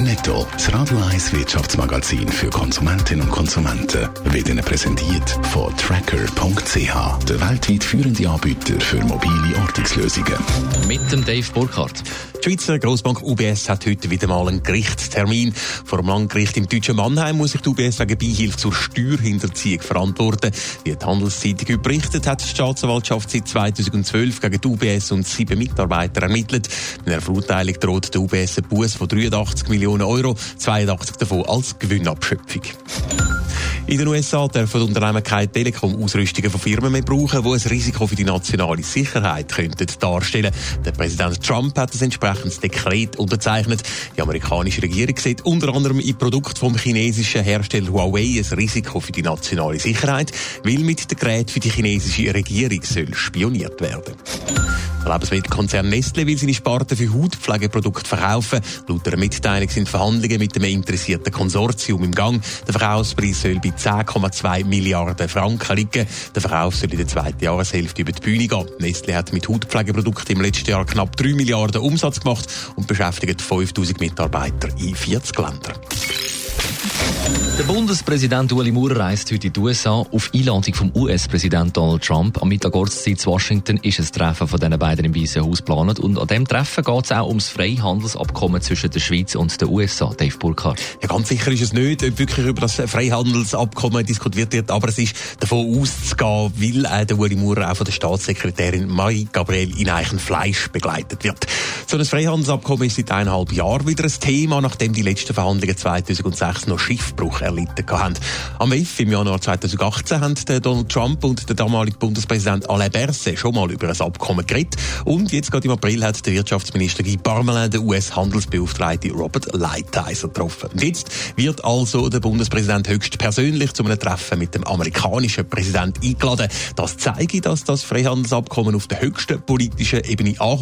Netto, das Radio 1 Wirtschaftsmagazin für Konsumentinnen und Konsumenten, wird Ihnen präsentiert von Tracker.ch, der weltweit führende Anbieter für mobile Ortungslösungen. Mit dem Dave Burkhardt. Die Schweizer Grossbank UBS hat heute wieder mal einen Gerichtstermin. Vor dem Landgericht im deutschen Mannheim muss sich die UBS wegen Beihilfe zur Steuerhinterziehung verantworten. Wie die Handelszeitung berichtet, hat die Staatsanwaltschaft seit 2012 gegen die UBS und sieben Mitarbeiter ermittelt. In der Verurteilung droht der UBS ein Buß von 83 Millionen Euro, 82 davon als Gewinnabschöpfung. In den USA dürfen Unternehmen keine Telekom-Ausrüstungen von Firmen mehr brauchen, die ein Risiko für die nationale Sicherheit könnten darstellen Der Präsident Trump hat ein entsprechendes Dekret unterzeichnet. Die amerikanische Regierung sieht unter anderem in Produkten vom chinesischen Hersteller Huawei ein Risiko für die nationale Sicherheit, weil mit den Geräten für die chinesische Regierung soll spioniert werden. Der Lebensmittelkonzern Nestle will seine Sparte für Hautpflegeprodukte verkaufen. Laut einer Mitteilung sind Verhandlungen mit einem interessierten Konsortium im Gang. Der Verkaufspreis soll bei 10,2 Milliarden Franken liegen. Der Verkauf soll in der zweiten Jahreshälfte über die Bühne gehen. Nestle hat mit Hautpflegeprodukten im letzten Jahr knapp 3 Milliarden Umsatz gemacht und beschäftigt 5000 Mitarbeiter in 40 Ländern. Der Bundespräsident Ueli Maurer reist heute in die USA auf Einladung vom US-Präsident Donald Trump. Am Mittag Ortszeit zu Washington ist ein Treffen von diesen beiden im Weißen Haus geplant. Und an diesem Treffen geht es auch ums Freihandelsabkommen zwischen der Schweiz und den USA. Dave Burkhardt. Ja, ganz sicher ist es nicht, ob wirklich über das Freihandelsabkommen diskutiert wird, aber es ist davon auszugehen, weil äh, der Ueli Maurer auch von der Staatssekretärin Marie-Gabrielle in Eichenfleisch begleitet wird. So ein Freihandelsabkommen ist seit eineinhalb Jahren wieder ein Thema, nachdem die letzten Verhandlungen 2006 noch Schiffbruch erlitten haben. Am WIF im Januar 2018 haben Donald Trump und der damalige Bundespräsident Alain Berset schon mal über ein Abkommen geredet. Und jetzt gerade im April hat der Wirtschaftsminister Guy Parmelin den US-Handelsbeauftragten Robert Lighthizer getroffen. Jetzt wird also der Bundespräsident höchst persönlich zu einem Treffen mit dem amerikanischen Präsident eingeladen. Das zeige, dass das Freihandelsabkommen auf der höchsten politischen Ebene angekommen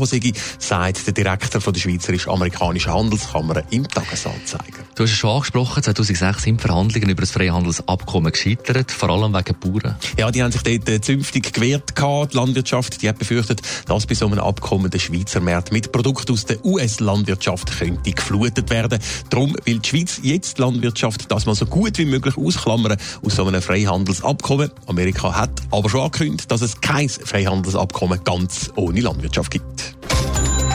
sagt der Direktor von der Schweizerisch-Amerikanischen Handelskammer im Tagesanzeiger. Du hast es schon angesprochen, 2006 sind Verhandlungen über das Freihandelsabkommen gescheitert, vor allem wegen Bauern. Ja, die haben sich dort äh, zünftig gewehrt gehabt. Die Landwirtschaft, die hat befürchtet, dass bei so einem Abkommen der Schweizer Markt mit Produkten aus der US-Landwirtschaft könnte geflutet werden. Darum will die Schweiz jetzt die Landwirtschaft das mal so gut wie möglich ausklammern aus so einem Freihandelsabkommen. Amerika hat aber schon angekündigt, dass es kein Freihandelsabkommen ganz ohne Landwirtschaft gibt.